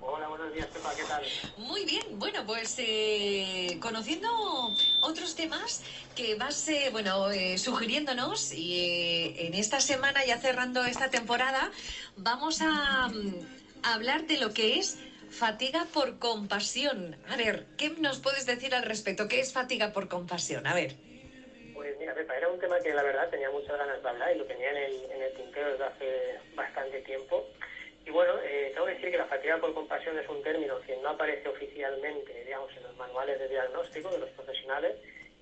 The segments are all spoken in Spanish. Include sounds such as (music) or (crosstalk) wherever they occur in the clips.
Hola, buenos días, Pepa, ¿qué tal? Muy bien, bueno, pues eh, conociendo otros temas que vas, eh, bueno, eh, sugiriéndonos y eh, en esta semana, ya cerrando esta temporada, vamos a, mm, hablar de lo que es fatiga por compasión. A ver, ¿qué nos puedes decir al respecto? ¿Qué es fatiga por compasión? A ver. Pues mira, Pepa, era un tema que la verdad tenía muchas ganas de hablar y lo tenía en el, en el tintero desde hace bastante tiempo. Y bueno, eh, tengo que decir que la fatiga por compasión es un término que no aparece oficialmente, digamos, en los manuales de diagnóstico de los profesionales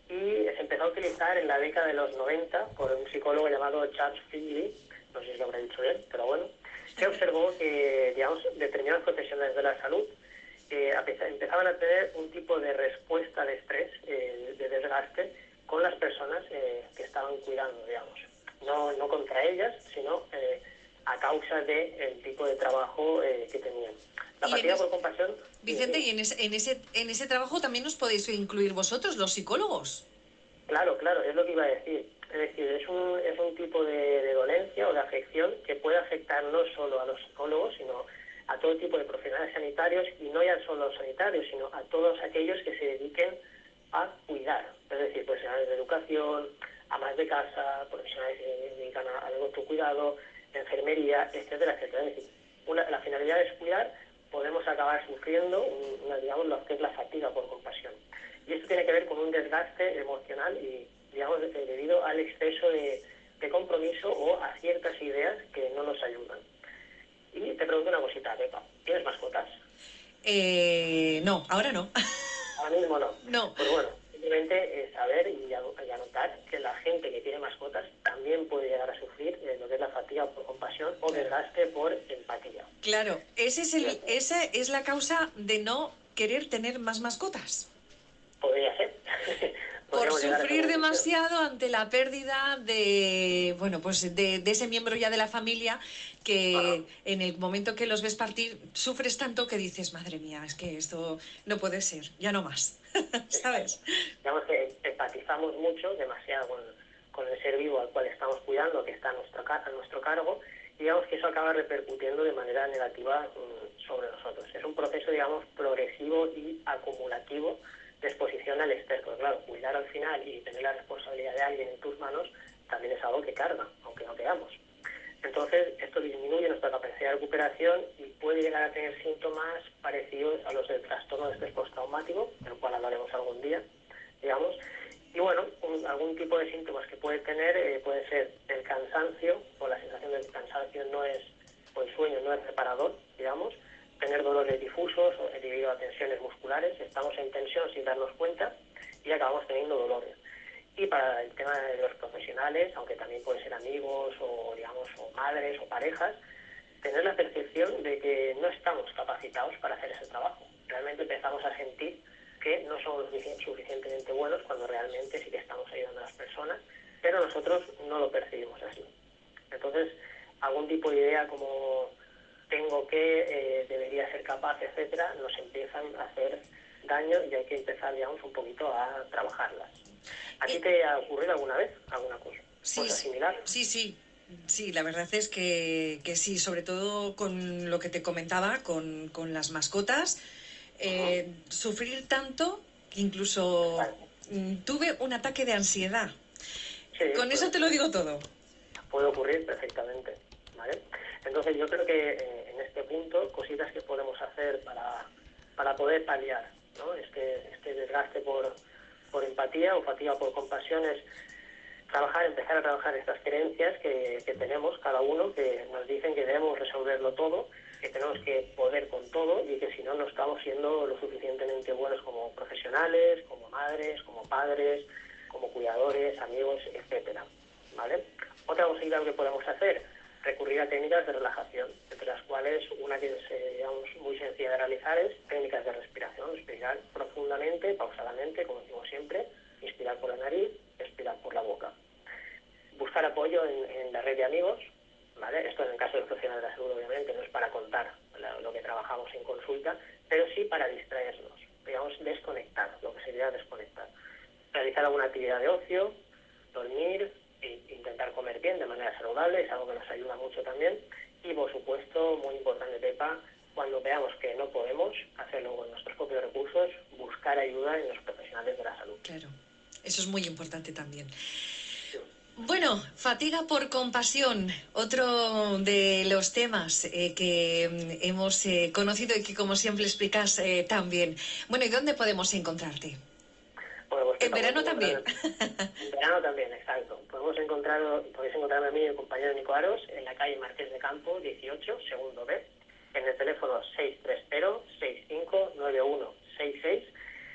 y se empezó a utilizar en la década de los 90 por un psicólogo llamado Charles Figley, no sé si lo habré dicho bien, pero bueno, se observó que, digamos, determinados profesionales de la salud eh, empezaban a tener un tipo de respuesta de estrés, eh, de desgaste, con las personas eh, que estaban cuidando, digamos. No, no contra ellas, sino a causa del el tipo de trabajo eh, que tenían. La es- por compasión... Vicente, eh, y en ese, en, ese, en ese trabajo también os podéis incluir vosotros, los psicólogos. Claro, claro, es lo que iba a decir. Es decir, es un, es un tipo de, de dolencia o de afección que puede afectar no solo a los psicólogos, sino a todo tipo de profesionales sanitarios y no ya solo a los sanitarios, sino a todos aquellos que se dediquen a cuidar. Es decir, profesionales de educación, amas de casa, profesionales que se dedican a- al autocuidado, enfermería, etcétera, etcétera. Es decir, una- la finalidad es cuidar, podemos acabar sufriendo un- una, digamos, lo que es la fatiga por compasión. Y esto tiene que ver con un desgaste emocional y, digamos, de- debido al exceso de, de compromiso o a ciertas ideas que no nos ayudan. Y te pregunto una cosita, Pepa. ¿Tienes mascotas? Eh, no, ahora no. (laughs) Ahora mismo no. No. Pues bueno, simplemente eh, saber y, anotar que la gente que tiene mascotas también puede llegar a sufrir eh, lo que es la fatiga por compasión o desgaste por empatía. Claro, ese es el, esa es la causa de no querer tener más mascotas. Podría ser. (laughs) Por sufrir demasiado ante la pérdida de, bueno, pues de, de ese miembro ya de la familia que Ajá. en el momento que los ves partir sufres tanto que dices, madre mía, es que esto no puede ser, ya no más, (laughs) ¿sabes? digamos que empatizamos mucho, demasiado con, con el ser vivo al cual estamos cuidando, que está a nuestro, a nuestro cargo, y digamos que eso acaba repercutiendo de manera negativa mm, sobre nosotros. Es un proceso, digamos, progresivo y acumulativo exposición al. Porque, claro, cuidar al final y tener la responsabilidad de alguien en tus manos también es algo que carga, aunque no queramos. Entonces, esto disminuye nuestra capacidad de recuperación y puede llegar a tener síntomas parecidos a los del trastorno de estrés postraumático, del cual hablaremos algún día, digamos. Y bueno, un- algún tipo de síntomas que puede tener eh, puede ser el cansancio, o la sensación del cansancio no es, o el sueño no es reparador, digamos, tener dolores difusos debido a tensiones musculares, estamos en tensión sin darnos cuenta y acabamos teniendo dolores. Y para el tema de los profesionales, aunque también pueden ser amigos o, digamos, o madres o parejas, tener la percepción de que no estamos capacitados para hacer ese trabajo. Realmente empezamos a sentir que no somos sufici- suficientemente buenos cuando realmente sí que estamos ayudando a las personas, pero nosotros no lo percibimos así. Entonces, algún tipo de idea como tengo que, eh, debería ser capaz, etcétera, nos empiezan a hacer daño y hay que empezar, digamos, un poquito a trabajarlas. ¿A ti te ha ocurrido alguna vez alguna cosa, Sí, cosa similar? Sí, sí, sí, la verdad es que, que sí, sobre todo con lo que te comentaba, con, con las mascotas, eh, sufrir tanto que incluso mm, tuve un ataque de ansiedad. Sí, Con eso pues- te lo digo todo. puede ocurrir perfectamente, ¿vale? Entonces yo creo que eh, en este punto cositas que podemos hacer para, para poder paliar este, este desgaste por, por empatía o fatiga por compasión es trabajar, empezar a trabajar estas creencias que, que tenemos cada uno, que nos dicen que debemos resolverlo todo, que tenemos que poder con todo y que si no, no estamos siendo lo suficientemente buenos como profesionales, como madres, como padres, como cuidadores, amigos, etcétera, ¿vale? Otra cosita que podemos hacer, recurrir a técnicas de relajación, entre las cuales una que es muy sencilla de realizar es técnicas de respiración, respirar profundamente, pausadamente, como decimos siempre, inspirar por la nariz, expirar por la boca. Buscar apoyo en, en la red de amigos, ¿vale? Esto en el caso de los profesionales de la salud, obviamente, no es para contar lo que trabajamos en consulta, pero sí para distraernos, digamos, desconectar, lo que sería desconectar. Realizar alguna actividad de ocio, dormir, intentar comer bien de manera saludable, es algo que nos ayuda mucho también. Y por supuesto, muy importante, Pepa, cuando veamos que no podemos hacerlo con nuestros propios recursos, buscar ayuda en los profesionales de la salud. Claro, eso es muy importante también. Bueno, fatiga por compasión, otro de los temas eh, que mm, hemos eh, conocido y que como siempre explicas eh, también. Bueno, ¿y dónde podemos encontrarte? En verano también. En verano también, exacto. Podemos encontrar, podéis encontrarme a mí y mi compañero Nico Aros en la calle Marqués de Campo, 18, segundo B, en el teléfono 630-659166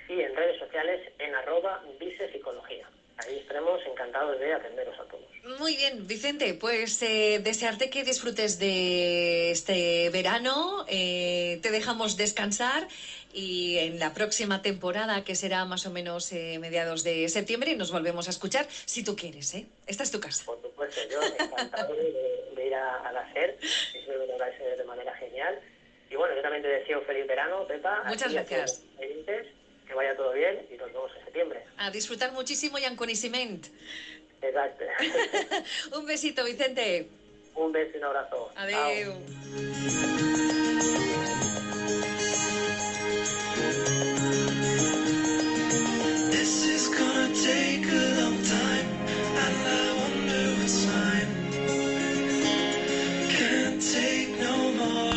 y en redes sociales en arroba visepsicología. Ahí estaremos encantados de atenderos a todos. Muy bien, Vicente, pues eh, desearte que disfrutes de este verano, eh, te dejamos descansar y en la próxima temporada, que será más o menos eh, mediados de septiembre, nos volvemos a escuchar si tú quieres, ¿eh? Esta es tu casa. Por supuesto, yo encantado de, ir a, a la SER, espero que lo hagáis de manera genial. Y bueno, yo también te deseo feliz verano, Pepa. Muchas gracias que vaya todo bien y nos vemos en septiembre. A disfrutar muchísimo y en conocimiento. Exacto. (laughs) un besito, Vicente. Un beso y un abrazo. Adiós.